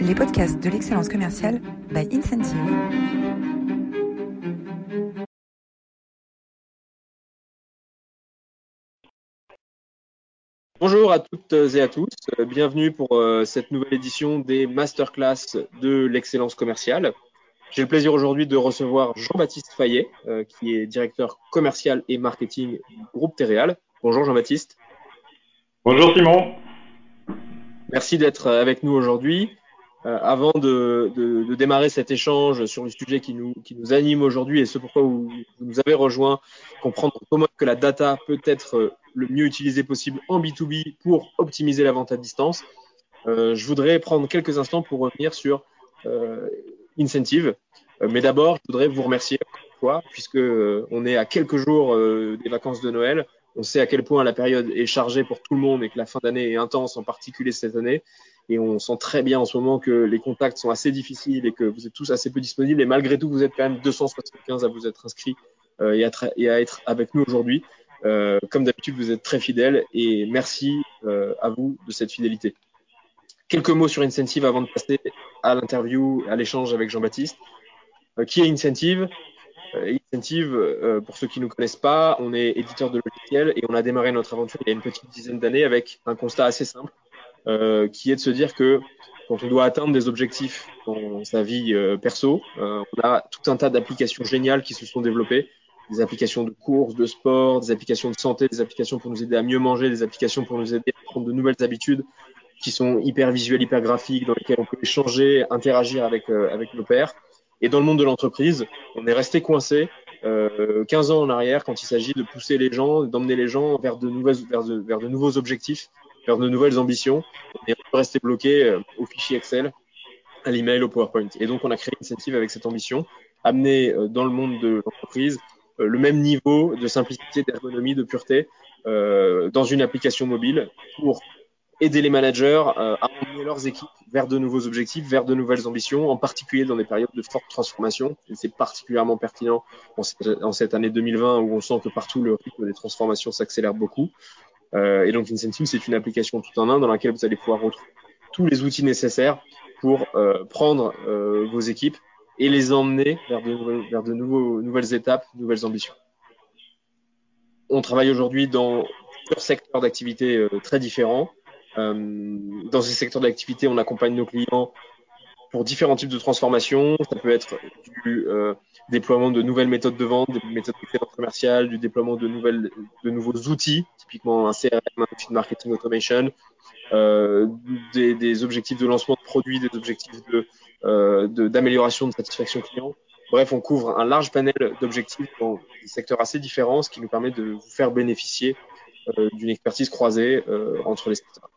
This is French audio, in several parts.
les podcasts de l'excellence commerciale by Incentive. Bonjour à toutes et à tous, bienvenue pour euh, cette nouvelle édition des masterclass de l'excellence commerciale. J'ai le plaisir aujourd'hui de recevoir Jean-Baptiste Fayet, euh, qui est directeur commercial et marketing du groupe Téréal. Bonjour Jean-Baptiste. Bonjour Simon. Merci d'être avec nous aujourd'hui. Euh, avant de, de, de, démarrer cet échange sur le sujet qui nous, qui nous anime aujourd'hui et ce pourquoi vous, nous avez rejoint, comprendre comment que la data peut être le mieux utilisée possible en B2B pour optimiser la vente à distance, euh, je voudrais prendre quelques instants pour revenir sur euh, Incentive. Euh, mais d'abord, je voudrais vous remercier fois, puisque euh, on est à quelques jours des vacances de Noël. On sait à quel point la période est chargée pour tout le monde et que la fin d'année est intense, en particulier cette année. Et on sent très bien en ce moment que les contacts sont assez difficiles et que vous êtes tous assez peu disponibles. Et malgré tout, vous êtes quand même 275 à vous être inscrits euh, et, à être avec nous aujourd'hui. Euh, comme d'habitude, vous êtes très fidèles et merci euh, à vous de cette fidélité. Quelques mots sur Incentive avant de passer à l'interview, à l'échange avec Jean-Baptiste. Qui est Incentive? Incentive, pour ceux qui ne nous connaissent pas, on est éditeur de logiciels et on a démarré notre aventure il y a une petite dizaine d'années avec un constat assez simple, euh, qui est de se dire que quand on doit atteindre des objectifs dans sa vie euh, perso, euh, on a tout un tas d'applications géniales qui se sont développées, des applications de course, de sport, des applications de santé, des applications pour nous aider à mieux manger, des applications pour nous aider à prendre de nouvelles habitudes qui sont hyper visuelles, hyper graphiques, dans lesquelles on peut échanger, interagir avec, avec nos pairs. Et dans le monde de l'entreprise, on est resté coincé euh, 15 ans en arrière quand il s'agit de pousser les gens, d'emmener les gens vers de, nouvelles, vers, de, vers de nouveaux objectifs, vers de nouvelles ambitions. Et on est resté bloqué euh, au fichier Excel, à l'email, au PowerPoint. Et donc, on a créé Incentive avec cette ambition, amener euh, dans le monde de l'entreprise euh, le même niveau de simplicité, d'ergonomie, de pureté euh, dans une application mobile pour aider les managers à emmener leurs équipes vers de nouveaux objectifs, vers de nouvelles ambitions, en particulier dans des périodes de forte transformation. C'est particulièrement pertinent en, cette année 2020 où on sent que partout le rythme des transformations s'accélère beaucoup. Euh, et donc Incentive, c'est une application tout en un dans laquelle vous allez pouvoir retrouver tous les outils nécessaires pour euh, prendre euh, vos équipes et les emmener vers de, vers de nouveaux, nouvelles étapes, nouvelles ambitions. On travaille aujourd'hui dans plusieurs secteurs d'activité très différents. Dans ces secteurs d'activité, on accompagne nos clients pour différents types de transformations. Ça peut être du euh, déploiement de nouvelles méthodes de vente, des méthodes commerciales, du déploiement de, nouvelles, de nouveaux outils, typiquement un CRM, un outil de marketing automation, euh, des, des, objectifs de lancement de produits, des objectifs de euh, d'amélioration de, de, satisfaction client. Bref, on couvre un large panel d'objectifs dans des secteurs assez différents, ce qui nous permet de vous faire bénéficier euh, d'une expertise croisée euh, entre les secteurs.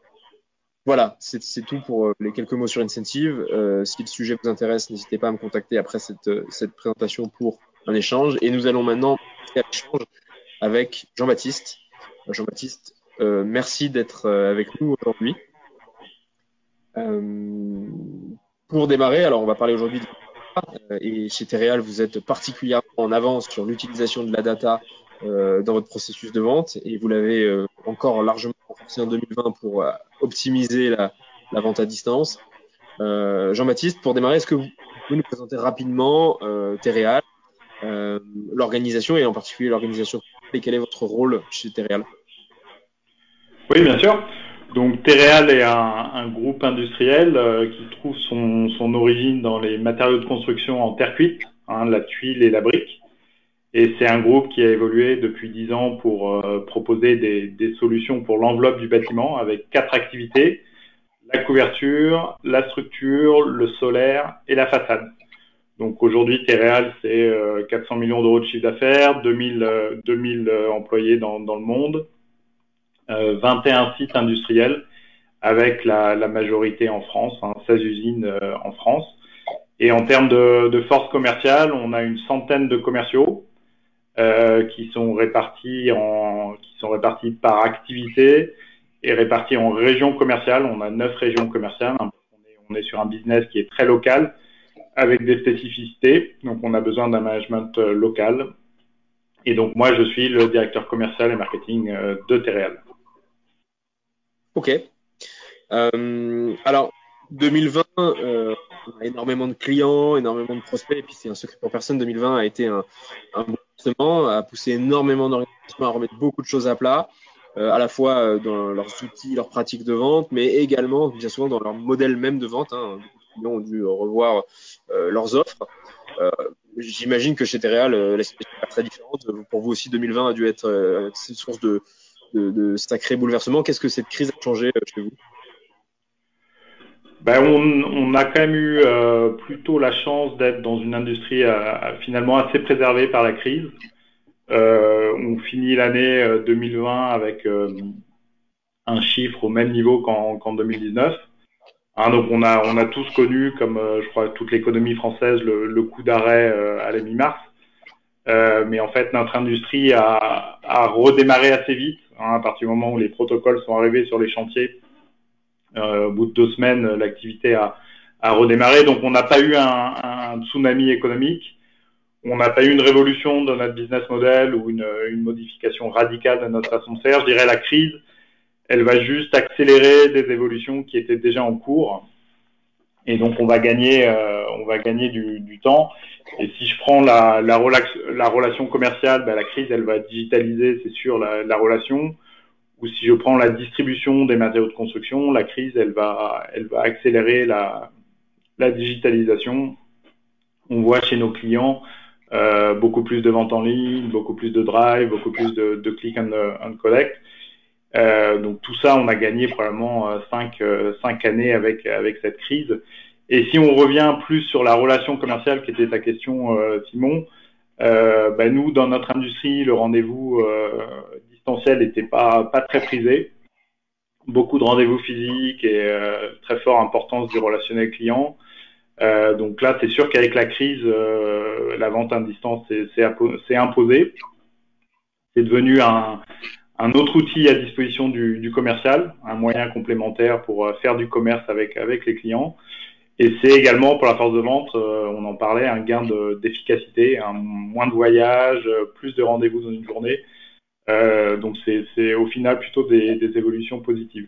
Voilà, c'est tout pour euh, les quelques mots sur Incentive. Euh, si le sujet vous intéresse, n'hésitez pas à me contacter après cette, euh, présentation pour un échange. Et nous allons maintenant faire l'échange avec Jean-Baptiste. Jean-Baptiste, merci d'être avec nous aujourd'hui. Pour démarrer, alors on va parler aujourd'hui de et chez Téréal, vous êtes particulièrement en avance sur l'utilisation de la data dans votre processus de vente et vous l'avez encore largement renforcé en 2020 pour optimiser la, vente à distance. Euh, Jean-Baptiste, pour démarrer, est-ce que vous pouvez nous présenter rapidement euh, Téréal, euh, l'organisation et en particulier l'organisation et quel est votre rôle chez Téréal Oui, bien sûr. Donc Téréal est un, groupe industriel euh, qui trouve son, son, origine dans les matériaux de construction en terre cuite, hein, la tuile et la brique. Et c'est un groupe qui a évolué depuis dix ans pour euh, proposer des, des, solutions pour l'enveloppe du bâtiment avec quatre activités la couverture, la structure, le solaire et la façade. Donc aujourd'hui, Téréal, c'est euh, 400 millions d'euros de chiffre d'affaires, 2000, euh, 2000 employés dans, dans, le monde, 21 euh, sites industriels avec la, la, majorité en France, hein, 16 usines euh, en France. Et en termes de, de force commerciale, on a une centaine de commerciaux, euh, qui sont répartis en qui sont répartis par activité et répartis en régions commerciales. On a neuf régions commerciales. On est, on est, sur un business qui est très local avec des spécificités. Donc on a besoin d'un management euh, local. Et donc moi je suis le directeur commercial et marketing euh, de Téréal. Ok. Euh, alors 2020, euh, on a énormément de clients, énormément de prospects, et puis c'est un secret pour personne. 2020 a été un, un bon a poussé énormément d'organisations à remettre beaucoup de choses à plat, euh, à la fois euh, dans leurs outils, leurs pratiques de vente, mais également bien souvent dans leur modèle même de vente. Hein. De clients ont dû revoir euh, leurs offres. J'imagine que chez Tereal, euh, la situation est très différente. Pour vous aussi, 2020 a dû être une source de, de, sacrés bouleversements. Qu'est-ce que cette crise a changé chez vous? Ben, on, on, a quand même eu euh, plutôt la chance d'être dans une industrie euh, finalement assez préservée par la crise. Euh, on finit l'année 2020 euh, avec euh, un chiffre au même niveau qu'en qu 2019. Hein, donc on a, on a tous connu, comme euh, je crois toute l'économie française, le, le coup d'arrêt à la mi-mars. mais en fait, notre industrie a, a redémarré assez vite hein, à partir du moment où les protocoles sont arrivés sur les chantiers au bout de deux semaines, l'activité a, a, redémarré. Donc, on n'a pas eu un, un, tsunami économique. On n'a pas eu une révolution de notre business model ou une, une, modification radicale de notre façon de faire. Je dirais la crise, elle va juste accélérer des évolutions qui étaient déjà en cours. Et donc, on va gagner, euh, on va gagner du, du, temps. Et si je prends la, la, relax, la relation commerciale, ben, la crise, elle va digitaliser, c'est sûr, la, la relation ou si je prends la distribution des matériaux de construction, la crise, elle va, elle va accélérer la, la digitalisation. On voit chez nos clients euh, beaucoup plus de ventes en ligne, beaucoup plus de drive, beaucoup plus de, de click and, collect. Euh, donc tout ça, on a gagné probablement euh, cinq, euh, cinq années avec, avec cette crise. Et si on revient plus sur la relation commerciale, qui était ta question, euh, Simon, euh, ben nous, dans notre industrie, le rendez-vous distanciel n'était pas, pas très prisé. Beaucoup de rendez-vous physiques et euh, très forte importance du relationnel client. Euh, donc là, c'est sûr qu'avec la crise, euh, la vente à distance s'est imposée. C'est devenu un, autre outil à disposition du, commercial, un moyen complémentaire pour euh, faire du commerce avec, avec les clients. Et c'est également pour la force de vente, on en parlait, un gain d'efficacité, un moins de voyages, plus de rendez-vous dans une journée. Euh, donc c'est au final plutôt des, des, évolutions positives.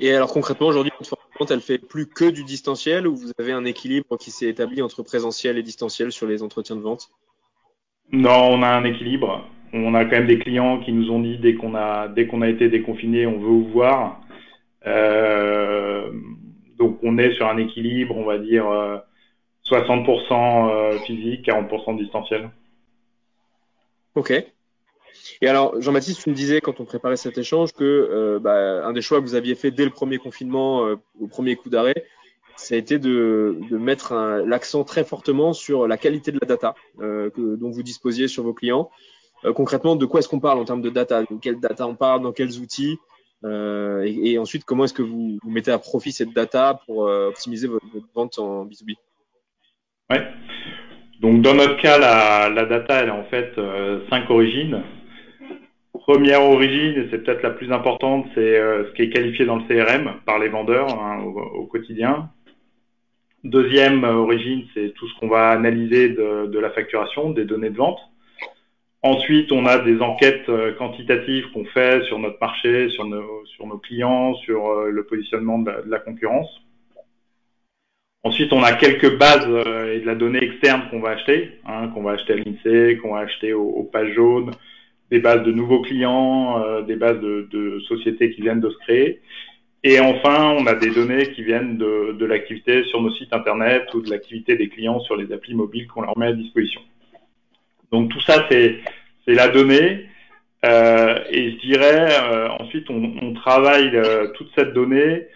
Et alors concrètement, aujourd'hui, votre vente, elle fait plus que du distanciel ou vous avez un équilibre qui s'est établi entre présentiel et distanciel sur les entretiens de vente? Non, on a un équilibre. On a quand même des clients qui nous ont dit dès qu'on a dès qu'on a été déconfiné, on veut vous voir. Euh, donc on est sur un équilibre, on va dire 60% euh, physique, 40% distanciel. Ok. Et alors, Jean-Baptiste, tu me disais quand on préparait cet échange que euh, bah, un des choix que vous aviez fait dès le premier confinement, euh, au premier coup d'arrêt, ça a été de, de mettre l'accent très fortement sur la qualité de la data euh, que, dont vous disposiez sur vos clients. Euh, concrètement, de quoi est-ce qu'on parle en termes de data? De quelle data on parle? Dans quels outils? Et, et, ensuite, comment est-ce que vous, vous, mettez à profit cette data pour optimiser votre, votre vente en B2B Ouais. Donc dans notre cas, la, data, elle a en fait euh, cinq origines. Première origine, et c'est peut-être la plus importante, c'est euh, ce qui est qualifié dans le CRM par les vendeurs hein, au, quotidien. Deuxième origine, c'est tout ce qu'on va analyser de, la facturation, des données de vente. Ensuite, on a des enquêtes euh, quantitatives qu'on fait sur notre marché, sur nos, clients, sur euh, le positionnement de la concurrence. Ensuite, on a quelques bases euh, et de la donnée externe qu'on va acheter, hein, qu'on va acheter à l'INSEE, qu'on va acheter aux, aux, pages jaunes, des bases de nouveaux clients, euh, des bases de, de, sociétés qui viennent de se créer. Et enfin, on a des données qui viennent de, de l'activité sur nos sites internet ou de l'activité des clients sur les applis mobiles qu'on leur met à disposition. Donc tout ça, c'est la donnée. Euh, et je dirais, euh, ensuite, on, on travaille euh, toute cette donnée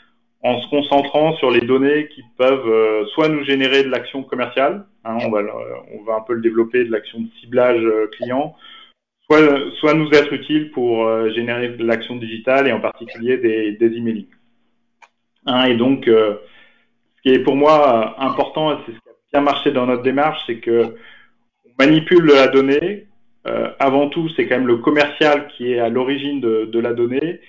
en se concentrant sur les données qui peuvent euh, soit nous générer de l'action commerciale, hein, on, va, on va un peu le développer, de l'action de ciblage euh, client, soit, soit nous être utile pour euh, générer de l'action digitale et en particulier des, des emailing. Hein, et donc, euh, ce qui est pour moi euh, important, c'est ce qui a bien marché dans notre démarche, c'est que on manipule la donnée. Euh, avant tout, c'est quand même le commercial qui est à l'origine de, de la donnée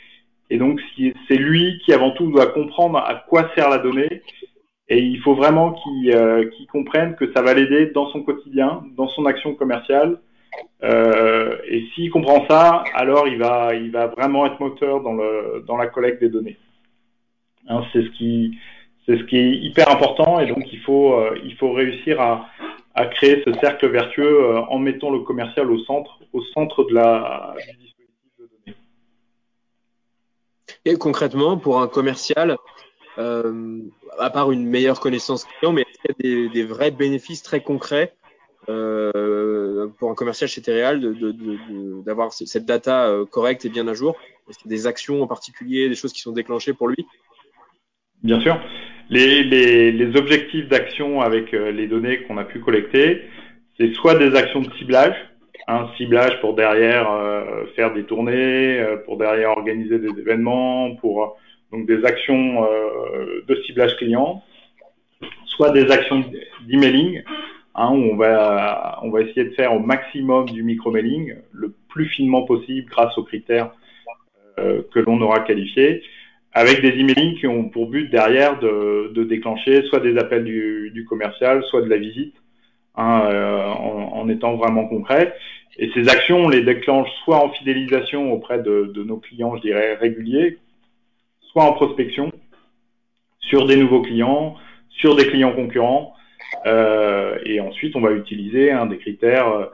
et donc, c'est lui qui, avant tout, doit comprendre à quoi sert la donnée. Et il faut vraiment qu'il euh, qu comprenne que ça va l'aider dans son quotidien, dans son action commerciale. Euh, et s'il comprend ça, alors il va, il va vraiment être moteur dans, le, dans la collecte des données. Hein, c'est ce qui ce qui est hyper important et donc il faut il faut réussir à, à créer ce cercle vertueux en mettant le commercial au centre au centre de la du. Et concrètement, pour un commercial, euh, à part une meilleure connaissance client, mais est-ce qu'il y a des, vrais bénéfices très concrets euh, pour un commercial chez Tereal d'avoir cette data euh, correcte et bien à jour? Est-ce qu'il y a des actions en particulier, des choses qui sont déclenchées pour lui? Bien sûr. Les, objectifs d'action avec les données qu'on a pu collecter, c'est soit des actions de ciblage, un ciblage pour derrière euh, faire des tournées, euh, pour derrière organiser des événements, pour donc des actions euh, de ciblage client, soit des actions d'emailing, hein, où on va, on va essayer de faire au maximum du micro-mailing, le plus finement possible grâce aux critères euh, que l'on aura qualifiés, avec des emailing qui ont pour but derrière de, de déclencher soit des appels du, commercial, soit de la visite, hein, euh, en, en, étant vraiment concret. Et ces actions, on les déclenche soit en fidélisation auprès de, de nos clients, je dirais, réguliers, soit en prospection sur des nouveaux clients, sur des clients concurrents. Euh, et ensuite, on va utiliser hein, des critères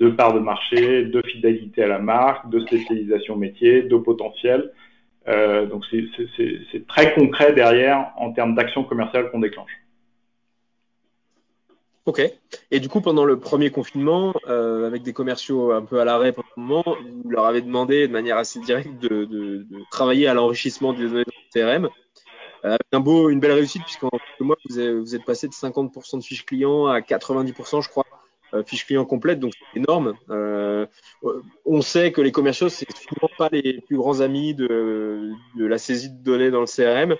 de part de marché, de fidélité à la marque, de spécialisation métier, de potentiel. Euh, donc, c'est très concret derrière en termes d'action commerciale qu'on déclenche. Ok. Et du coup, pendant le premier confinement, euh, avec des commerciaux un peu à l'arrêt pour le moment, vous leur avez demandé de manière assez directe de, travailler à l'enrichissement des données de CRM. Euh, un beau, une belle réussite puisqu'en quelques mois, vous, êtes passé de 50% de fiches clients à 90%, je crois, euh, fiches clients complètes, donc c'est énorme. On sait que les commerciaux, c'est souvent pas les plus grands amis de la saisie de données dans le CRM.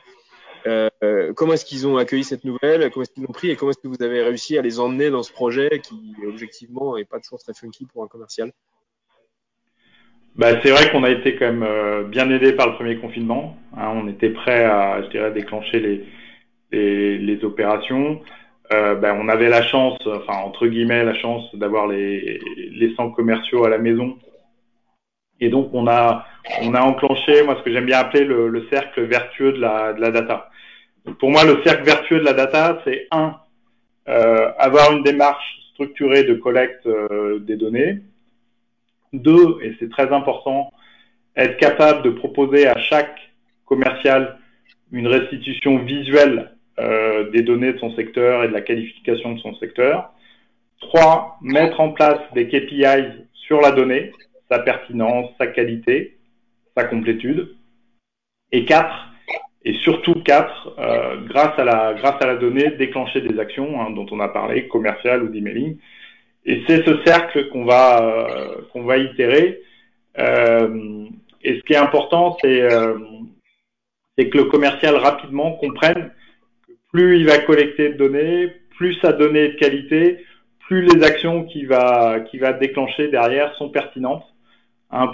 Euh, comment est-ce qu'ils ont accueilli cette nouvelle? Comment est-ce qu'ils l'ont pris? Et comment est-ce que vous avez réussi à les emmener dans ce projet qui, objectivement, n'est pas toujours très funky pour un commercial? Bah, c'est vrai qu'on a été quand même euh, bien aidé par le premier confinement. Hein, on était prêt à, je dirais, déclencher les, les, opérations. Euh, ben, on avait la chance, enfin entre guillemets, la chance d'avoir les, les centres commerciaux à la maison. Et donc on a on a enclenché, moi ce que j'aime bien appeler le, le, cercle vertueux de la, de la data pour moi, le cercle vertueux de la data, c'est un, euh, avoir une démarche structurée de collecte euh, des données. Deux, et c'est très important, être capable de proposer à chaque commercial une restitution visuelle euh, des données de son secteur et de la qualification de son secteur. Trois, mettre en place des KPIs sur la donnée, sa pertinence, sa qualité, sa complétude. Et quatre, et surtout quatre, euh, grâce à la grâce à la donnée, déclencher des actions hein, dont on a parlé, commerciales ou d'emailing. Et c'est ce cercle qu'on va euh, va itérer. Euh, et ce qui est important, c'est que le commercial rapidement comprenne que plus il va collecter de données, plus sa donnée est de qualité, plus les actions qu'il va va déclencher derrière sont pertinentes.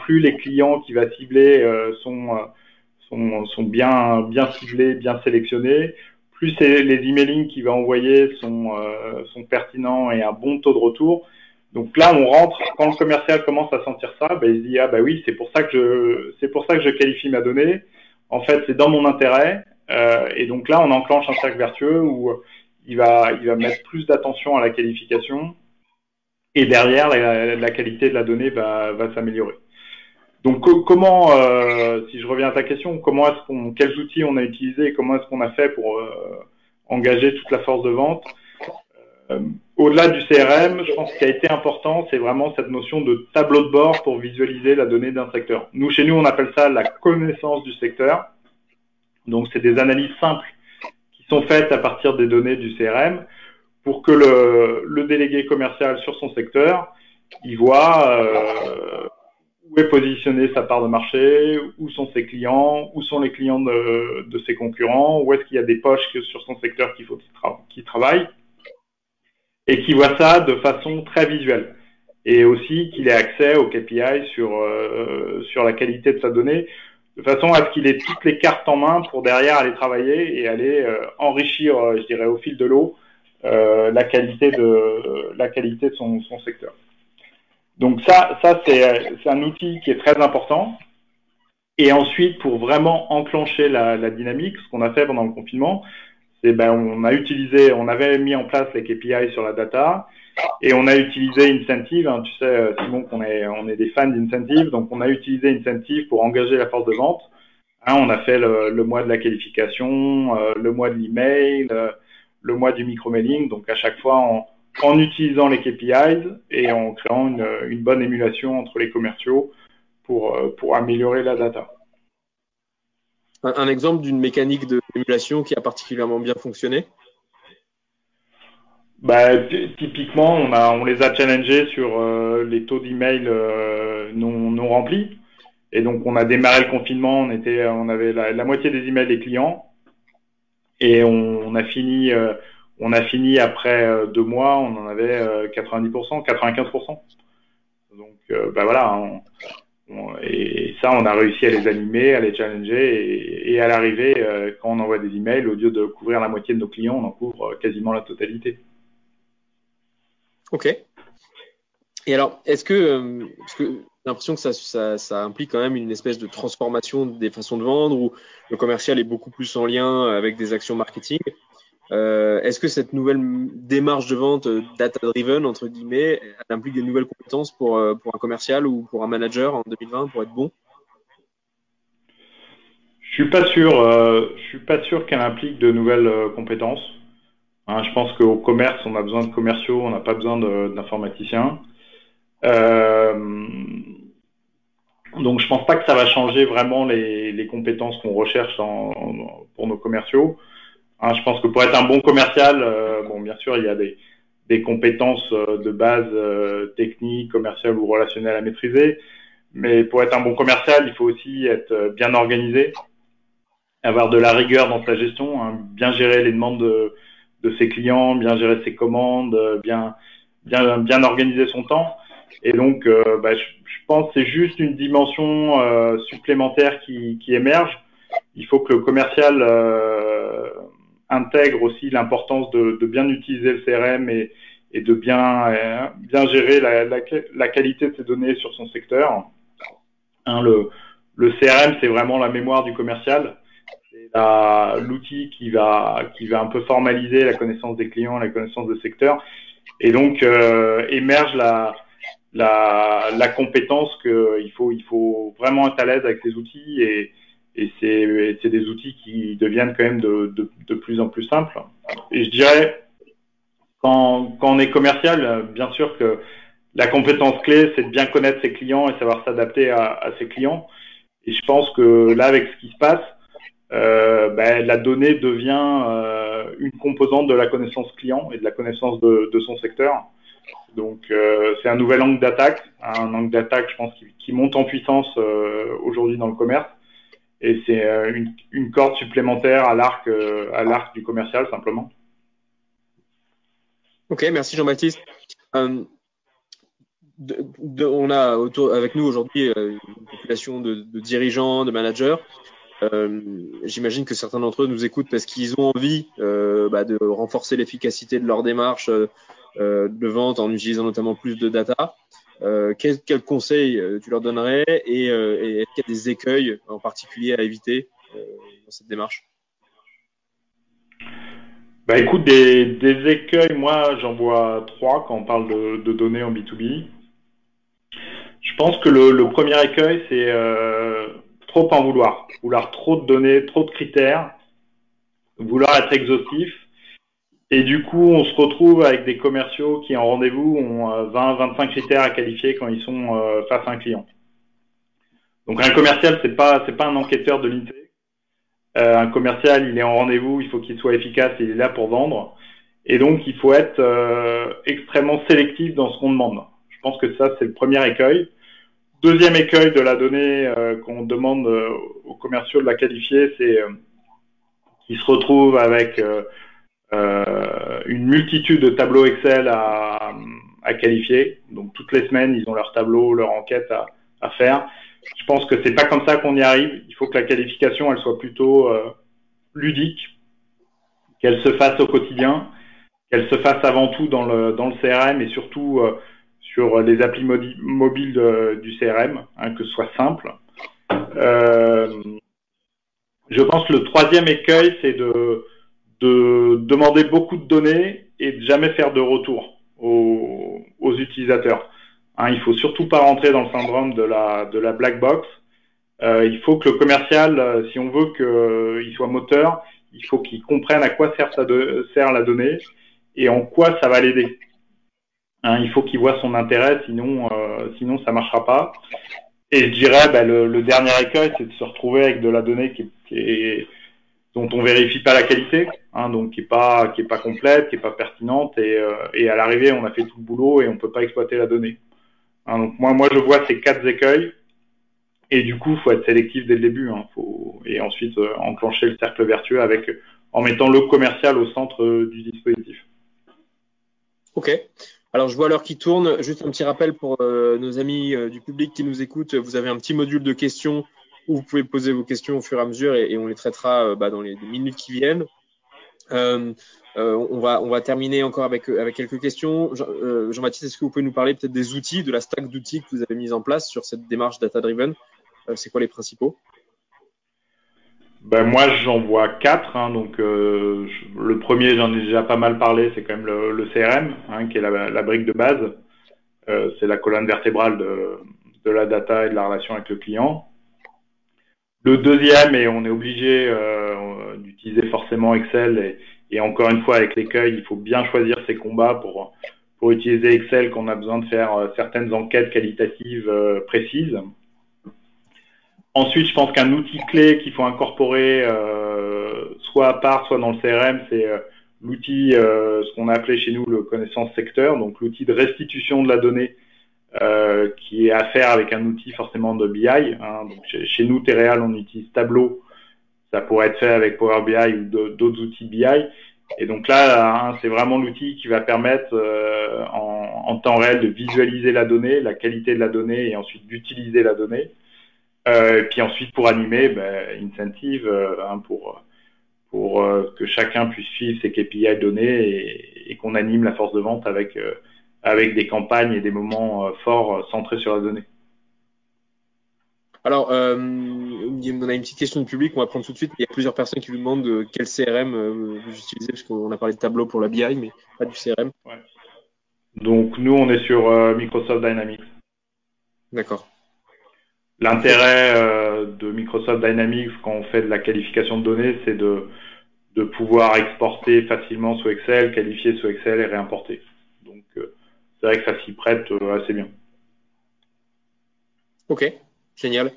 Plus les clients qu'il va cibler euh, sont sont, sont bien, bien ciblés, bien sélectionnés. Plus les emailing qu'il va envoyer sont, euh, sont pertinents et un bon taux de retour. Donc là, on rentre quand le commercial commence à sentir ça, ben, il se dit ah bah oui, c'est pour ça que je c'est pour ça que je qualifie ma donnée. En fait, c'est dans mon intérêt. Euh, et donc là, on enclenche un cercle vertueux où il va il va mettre plus d'attention à la qualification et derrière la, la qualité de la donnée va, va s'améliorer. Donc comment, euh, si je reviens à ta question, comment est-ce qu'on, quels outils on a utilisés, comment est-ce qu'on a fait pour euh, engager toute la force de vente? Euh, Au-delà du CRM, je pense ce qui a été important, c'est vraiment cette notion de tableau de bord pour visualiser la donnée d'un secteur. Nous, chez nous, on appelle ça la connaissance du secteur. Donc, c'est des analyses simples qui sont faites à partir des données du CRM pour que le, le délégué commercial sur son secteur, il voit euh, où est positionné sa part de marché, où sont ses clients, où sont les clients de, de ses concurrents, où est-ce qu'il y a des poches sur son secteur qu'il faut qu'il travaille, et qui voit ça de façon très visuelle. Et aussi qu'il ait accès au KPI sur, euh, sur la qualité de sa donnée, de façon à ce qu'il ait toutes les cartes en main pour derrière aller travailler et aller euh, enrichir, euh, je dirais, au fil de l'eau, euh, la qualité de la qualité de son, son secteur. Donc ça, ça c'est un outil qui est très important. Et ensuite, pour vraiment enclencher la, la dynamique, ce qu'on a fait pendant le confinement, c'est ben on a utilisé, on avait mis en place les KPI sur la data et on a utilisé Incentive. Hein, tu sais, Simon, qu'on est, on est des fans d'Incentive, donc on a utilisé Incentive pour engager la force de vente. Hein, on a fait le, le, mois de la qualification, euh, le mois de l'email, euh, le mois du micro-mailing. Donc à chaque fois, en, en, utilisant les KPIs et en créant une, une bonne émulation entre les commerciaux pour, euh, pour améliorer la data. Un, un exemple d'une mécanique d'émulation qui a particulièrement bien fonctionné? Bah, typiquement, on, a, on les a challengés sur euh, les taux d'email euh, non, non remplis. Et donc, on a démarré le confinement, on, était, on avait la, la moitié des emails des clients. Et on, on a fini, euh, on a fini après euh, deux mois, on en avait 90%, 95%. Donc, euh, bah voilà. On, et ça, on a réussi à les animer, à les challenger. Et, à l'arrivée, euh, quand on envoie des emails, au lieu de couvrir la moitié de nos clients, on en couvre quasiment la totalité. Ok. Et alors, est-ce que, euh, parce que j'ai l'impression que ça, implique quand même une espèce de transformation des façons de vendre où le commercial est beaucoup plus en lien avec des actions marketing. Euh, est-ce que cette nouvelle démarche de vente euh, data-driven, entre guillemets, elle implique des nouvelles compétences pour, euh, pour un commercial ou pour un manager en 2020 pour être bon? Je suis pas sûr. Suis pas sûr qu'elle implique de nouvelles compétences. Hein, je pense qu'au commerce, on a besoin de commerciaux, on n'a pas besoin d'informaticiens. Donc, je pense pas que ça va changer vraiment les, compétences qu'on recherche pour nos commerciaux. Hein, je pense que pour être un bon commercial, euh, bon, bien sûr, il y a des, des compétences euh, de base euh, techniques, commerciales ou relationnelles à maîtriser. Mais pour être un bon commercial, il faut aussi être euh, bien organisé, avoir de la rigueur dans sa gestion, hein, bien gérer les demandes de, de ses clients, bien gérer ses commandes, bien, bien, bien organiser son temps. Et donc, bah, je, je, pense que c'est juste une dimension euh, supplémentaire qui, qui, émerge. Il faut que le commercial euh, intègre aussi l'importance de, de, bien utiliser le CRM et, et de bien, euh, bien gérer la, la, la, qualité de ses données sur son secteur. Hein, le, le CRM, c'est vraiment la mémoire du commercial l'outil qui va qui va un peu formaliser la connaissance des clients, la connaissance des secteurs, et donc euh, émerge la, la la compétence que il faut il faut vraiment être à l'aise avec ces outils et et c'est des outils qui deviennent quand même de, plus en plus simples. Et je dirais quand quand on est commercial, bien sûr que la compétence clé, c'est de bien connaître ses clients et savoir s'adapter à, ses clients. Et je pense que là, avec ce qui se passe, euh, ben, la donnée devient euh, une composante de la connaissance client et de la connaissance de, son secteur. Donc euh, c'est un nouvel angle d'attaque, un angle d'attaque, je pense, qui, monte en puissance aujourd'hui dans le commerce. Et c'est euh, une, une, corde supplémentaire à l'arc, euh, à l'arc du commercial simplement. Ok, merci Jean-Baptiste. De, de, on a autour, avec nous aujourd'hui une population de, de dirigeants, de managers. Euh, J'imagine que certains d'entre eux nous écoutent parce qu'ils ont envie euh, bah, de renforcer l'efficacité de leur démarche euh, de vente en utilisant notamment plus de data. Euh, quel, quel, conseil euh, tu leur donnerais et, euh, et est-ce qu'il des écueils en particulier à éviter dans cette démarche? Bah écoute, des, des écueils, moi j'en vois trois quand on parle de, de, données en B2B. Je pense que le, le premier écueil, c'est trop en vouloir, vouloir trop de données, trop de critères, vouloir être exhaustif. Et du coup, on se retrouve avec des commerciaux qui, en rendez-vous, ont 20, euh, 25 critères à qualifier quand ils sont euh, face à un client. Donc, un commercial, c'est pas, c'est pas un enquêteur de l'unité. Euh, un commercial, il est en rendez-vous, il faut qu'il soit efficace, il est là pour vendre. Et donc, il faut être euh, extrêmement sélectif dans ce qu'on demande. Je pense que ça, c'est le premier écueil. Deuxième écueil de la donnée euh, qu'on demande euh, aux commerciaux de la qualifier, c'est qu'ils se retrouvent avec une multitude de tableaux Excel à, à, qualifier. Donc toutes les semaines, ils ont leur tableau, leur enquête à, à faire. Je pense que c'est pas comme ça qu'on y arrive. Il faut que la qualification, elle soit plutôt ludique, qu'elle se fasse au quotidien, qu'elle se fasse avant tout dans le, dans le CRM et surtout sur les applis mobiles du CRM, hein, que ce soit simple. je pense que le troisième écueil, c'est de, de demander beaucoup de données et de jamais faire de retour aux, aux utilisateurs. Hein, il faut surtout pas rentrer dans le syndrome de la, de la black box. Euh, il faut que le commercial, euh, si on veut qu'il euh, soit moteur, il faut qu'il comprenne à quoi sert, sa sert la donnée et en quoi ça va l'aider. Hein, il faut qu'il voit son intérêt, sinon, euh, sinon ça marchera pas. Et je dirais, bah, le, le, dernier écueil, c'est de se retrouver avec de la donnée qui, qui est, dont on vérifie pas la qualité, hein, donc qui est pas qui est pas complète, qui est pas pertinente, et, euh, et à l'arrivée, on a fait tout le boulot et on peut pas exploiter la donnée. Hein, donc moi, moi, je vois ces quatre écueils, et du coup, faut être sélectif dès le début, hein, et ensuite euh, enclencher le cercle vertueux avec en mettant le commercial au centre euh, du dispositif. Ok. Alors, je vois l'heure qui tourne. Juste un petit rappel pour nos amis du public qui nous écoutent. Vous avez un petit module de questions où vous pouvez poser vos questions au fur et à mesure et, on les traitera euh, bah, dans les minutes qui viennent. Euh, on, va, on va terminer encore avec, quelques questions. Jean-Baptiste, est-ce que vous pouvez nous parler peut-être des outils, de la stack d'outils que vous avez mis en place sur cette démarche data-driven? C'est quoi les principaux? Ben moi j'en vois quatre. Hein, donc euh, le premier j'en ai déjà pas mal parlé, c'est quand même le, CRM, hein, qui est la, brique de base. Euh, c'est la colonne vertébrale de, la data et de la relation avec le client. Le deuxième, et on est obligé euh, d'utiliser forcément Excel, et, encore une fois avec l'écueil, il faut bien choisir ses combats pour utiliser Excel qu'on a besoin de faire euh, certaines enquêtes qualitatives euh, précises. Ensuite, je pense qu'un outil clé qu'il faut incorporer soit à part, soit dans le CRM, c'est l'outil, ce qu'on a appelé chez nous le connaissance secteur, donc l'outil de restitution de la donnée euh, qui est à faire avec un outil forcément de BI. Hein. Donc chez, chez, nous, Terreal, on utilise Tableau. Ça pourrait être fait avec Power BI ou d'autres outils BI. Et donc là, hein, c'est vraiment l'outil qui va permettre euh, en, en temps réel de visualiser la donnée, la qualité de la donnée et ensuite d'utiliser la donnée. Euh, et puis ensuite, pour animer, ben, incentive euh, hein, pour pour euh, que chacun puisse suivre ses KPI donnés et, et qu'on anime la force de vente avec avec des campagnes et des moments forts centrés sur la donnée. Alors, euh, on a une petite question du public, on va prendre tout de suite. Il y a plusieurs personnes qui nous demandent quel CRM vous utilisez, parce qu'on a parlé de tableau pour la BI, mais pas du CRM. Ouais. Donc, nous, on est sur euh, Microsoft Dynamics. D'accord. L'intérêt euh, de Microsoft Dynamics quand on fait de la qualification de données, c'est de, de pouvoir exporter facilement sous Excel, qualifier sous Excel et réimporter. Euh, c'est vrai que ça s'y prête euh, assez bien. Ok, génial.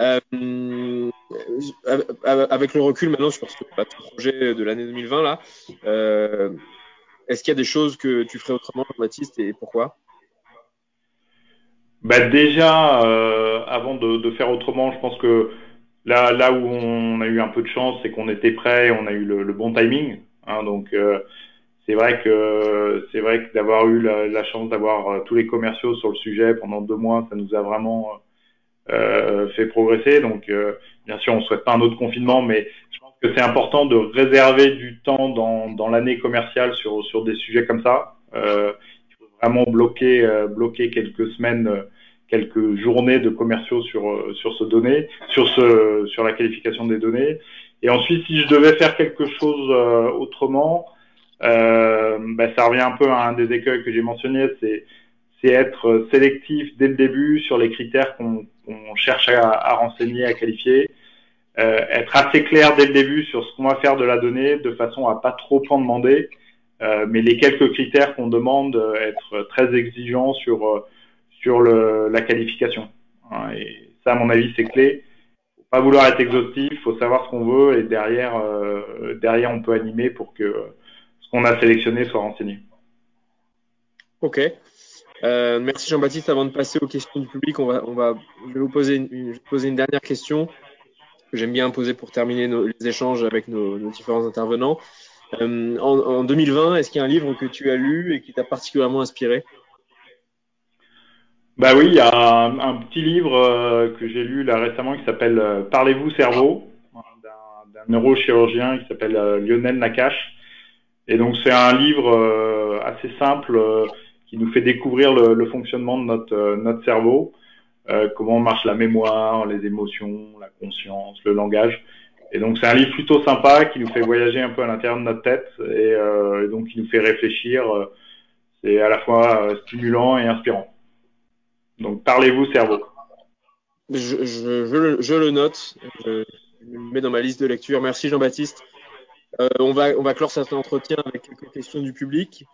Euh, avec le recul maintenant sur ce bah, projet de l'année 2020 là, euh, est-ce qu'il y a des choses que tu ferais autrement, Baptiste, et pourquoi? Bah déjà, euh, avant de, de, faire autrement, je pense que là, là où on a eu un peu de chance, c'est qu'on était prêt, on a eu le, le bon timing. Hein, donc euh, c'est vrai que c'est vrai que d'avoir eu la, la chance d'avoir euh, tous les commerciaux sur le sujet pendant deux mois, ça nous a vraiment euh, fait progresser. Donc euh, bien sûr, on souhaite pas un autre confinement, mais je pense que c'est important de réserver du temps dans, dans l'année commerciale sur sur des sujets comme ça. Euh, il faut vraiment bloquer bloquer quelques semaines quelques journées de commerciaux sur euh, sur ce données, sur ce sur la qualification des données. Et ensuite, si je devais faire quelque chose euh, autrement, euh, ben, ça revient un peu à un des écueils que j'ai mentionné, c'est c'est être sélectif dès le début sur les critères qu'on qu cherche à, à, renseigner, à qualifier, euh, être assez clair dès le début sur ce qu'on va faire de la donnée, de façon à pas trop en demander, euh, mais les quelques critères qu'on demande, être très exigeant sur sur le, la qualification. Hein, et ça, à mon avis, c'est clé. Faut pas vouloir être exhaustif, faut savoir ce qu'on veut et derrière, euh, derrière, on peut animer pour que qu'on a sélectionné soit renseigné. Ok. Euh, merci Jean-Baptiste. Avant de passer aux questions du public, on va, on va, je vais vous poser une, vais poser une dernière question que j'aime bien poser pour terminer nos, les échanges avec nos, nos différents intervenants. Euh, en, en 2020, est-ce qu'il y a un livre que tu as lu et qui t'a particulièrement inspiré? Bah oui, il y a un, un petit livre euh, que j'ai lu là récemment qui s'appelle Parlez-vous cerveau? D'un neurochirurgien qui s'appelle Lionel Nakache. Et donc c'est un livre euh, assez simple euh, qui nous fait découvrir le, le, fonctionnement de notre notre cerveau. comment marche la mémoire, les émotions, la conscience, le langage. Et donc c'est un livre plutôt sympa qui nous fait voyager un peu à l'intérieur de notre tête et, donc qui nous fait réfléchir. c'est à la fois stimulant et inspirant. Donc parlez-vous cerveau. Je, je, je, le note, je, le mets dans ma liste de lecture. Merci Jean-Baptiste. Euh, on, va, clore cet entretien avec quelques questions du public.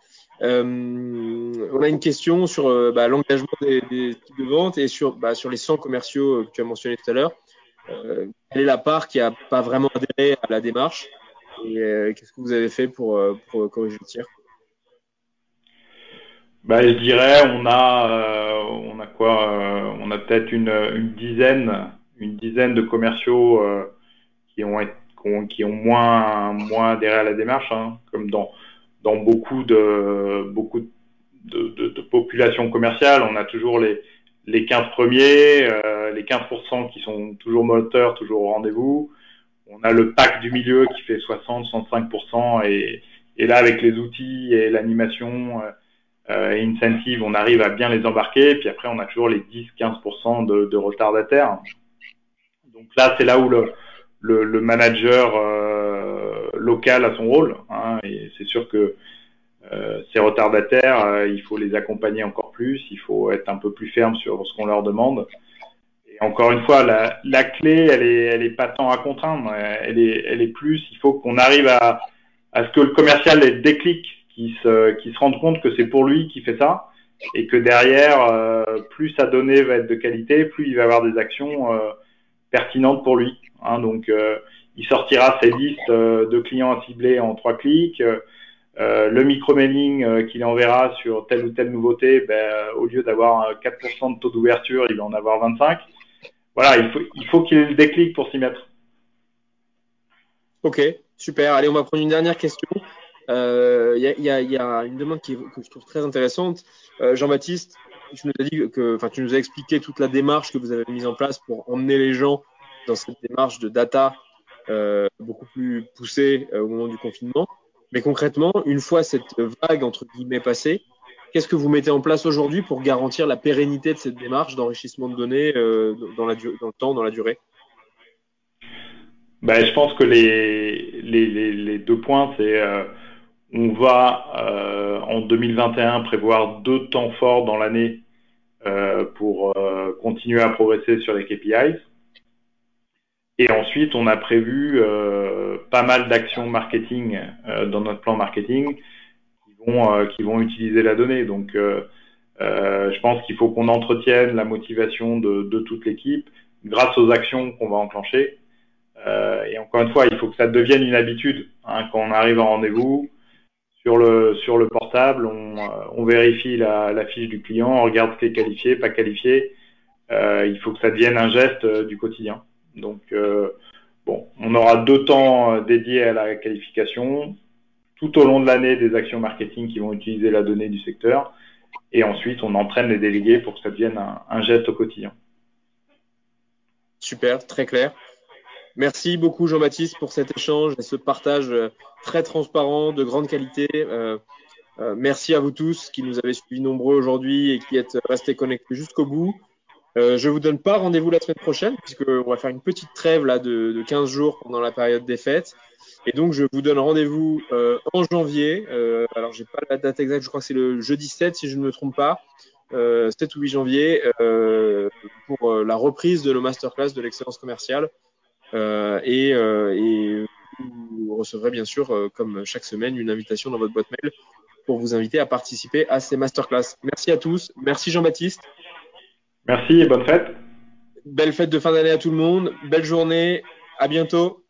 Euh, on a une question sur euh, bah, l'engagement des, des, types de vente et sur, bah, les 100 commerciaux que tu as mentionnés tout à l'heure. quelle est la part qui n'a pas vraiment adhéré à la démarche et qu'est-ce que vous avez fait pour, corriger le tir? Bah, je dirais, on a, peut-être une, dizaine de commerciaux euh, qui ont moins moins adhéré à la démarche, hein, comme dans dans beaucoup de beaucoup de, populations commerciales, on a toujours les les 15 premiers, euh, les 15% qui sont toujours moteurs, toujours au rendez-vous. On a le pack du milieu qui fait 60, 65% et, et là avec les outils et l'animation euh, et incentive, on arrive à bien les embarquer. Puis après, on a toujours les 10-15% de, de retardataires. Donc là, c'est là où le, le, le manager euh, local a son rôle. Hein, et c'est sûr que euh, ces retardataires, euh, il faut les accompagner encore plus, il faut être un peu plus ferme sur ce qu'on leur demande. Et encore une fois, la, la clé, elle est, elle est pas tant à contraindre, elle est, elle est plus, il faut qu'on arrive à, à ce que le commercial ait déclic, qu'il se, se rende compte que c'est pour lui qui fait ça, et que derrière, euh, plus sa donnée va être de qualité, plus il va avoir des actions euh, pertinente pour lui. Hein, donc, euh, il sortira ses listes euh, de clients à cibler en trois clics. Euh, le micro-mailing qu'il enverra sur telle ou telle nouveauté, ben, au lieu d'avoir 4% de taux d'ouverture, il va en avoir 25. Voilà, il faut il faut qu'il déclic pour s'y mettre. Ok, super. Allez, on va prendre une dernière question. Il y, a, une demande que je trouve très intéressante. Jean-Baptiste, tu nous as expliqué toute la démarche que vous avez mise en place pour emmener les gens dans cette démarche de data euh, beaucoup plus poussée euh, au moment du confinement. Mais concrètement, une fois cette vague entre guillemets passée, qu'est-ce que vous mettez en place aujourd'hui pour garantir la pérennité de cette démarche d'enrichissement de données euh, dans, le temps, dans la durée? Ben, je pense que les, les, deux points, c'est on va euh, en 2021 prévoir deux temps forts dans l'année euh, pour euh, continuer à progresser sur les KPIs. Et ensuite, on a prévu pas mal d'actions marketing dans notre plan marketing qui vont, utiliser la donnée. Donc, je pense qu'il faut qu'on entretienne la motivation de, de toute l'équipe grâce aux actions qu'on va enclencher. et encore une fois, il faut que ça devienne une habitude. Hein, quand on arrive en rendez-vous, sur le, sur le portable, on, euh, on vérifie la, la, fiche du client, on regarde ce qui est qualifié, pas qualifié. Euh, il faut que ça devienne un geste euh, du quotidien. Donc, euh, bon, on aura deux temps euh, dédiés à la qualification, tout au long de l'année des actions marketing qui vont utiliser la donnée du secteur, et ensuite on entraîne les délégués pour que ça devienne un, un geste au quotidien. Super, très clair. Merci beaucoup Jean-Baptiste pour cet échange et ce partage euh, très transparent, de grande qualité. Euh, euh, merci à vous tous qui nous avez suivis nombreux aujourd'hui et qui êtes restés connectés jusqu'au bout. Euh, je vous donne pas rendez-vous la semaine prochaine puisqu'on va faire une petite trêve là de, de 15 jours pendant la période des fêtes. Et donc je vous donne rendez-vous en janvier. Alors j'ai pas la date exacte, je crois que c'est le jeudi 7 si je ne me trompe pas. Euh, 7 ou 8 janvier pour la reprise de nos masterclass de l'excellence commerciale. Euh, et, euh, et, vous recevrez bien sûr, euh, comme chaque semaine, une invitation dans votre boîte mail pour vous inviter à participer à ces masterclass. Merci à tous. Merci Jean-Baptiste. Merci et bonne fête. Belle fête de fin d'année à tout le monde. Belle journée. À bientôt.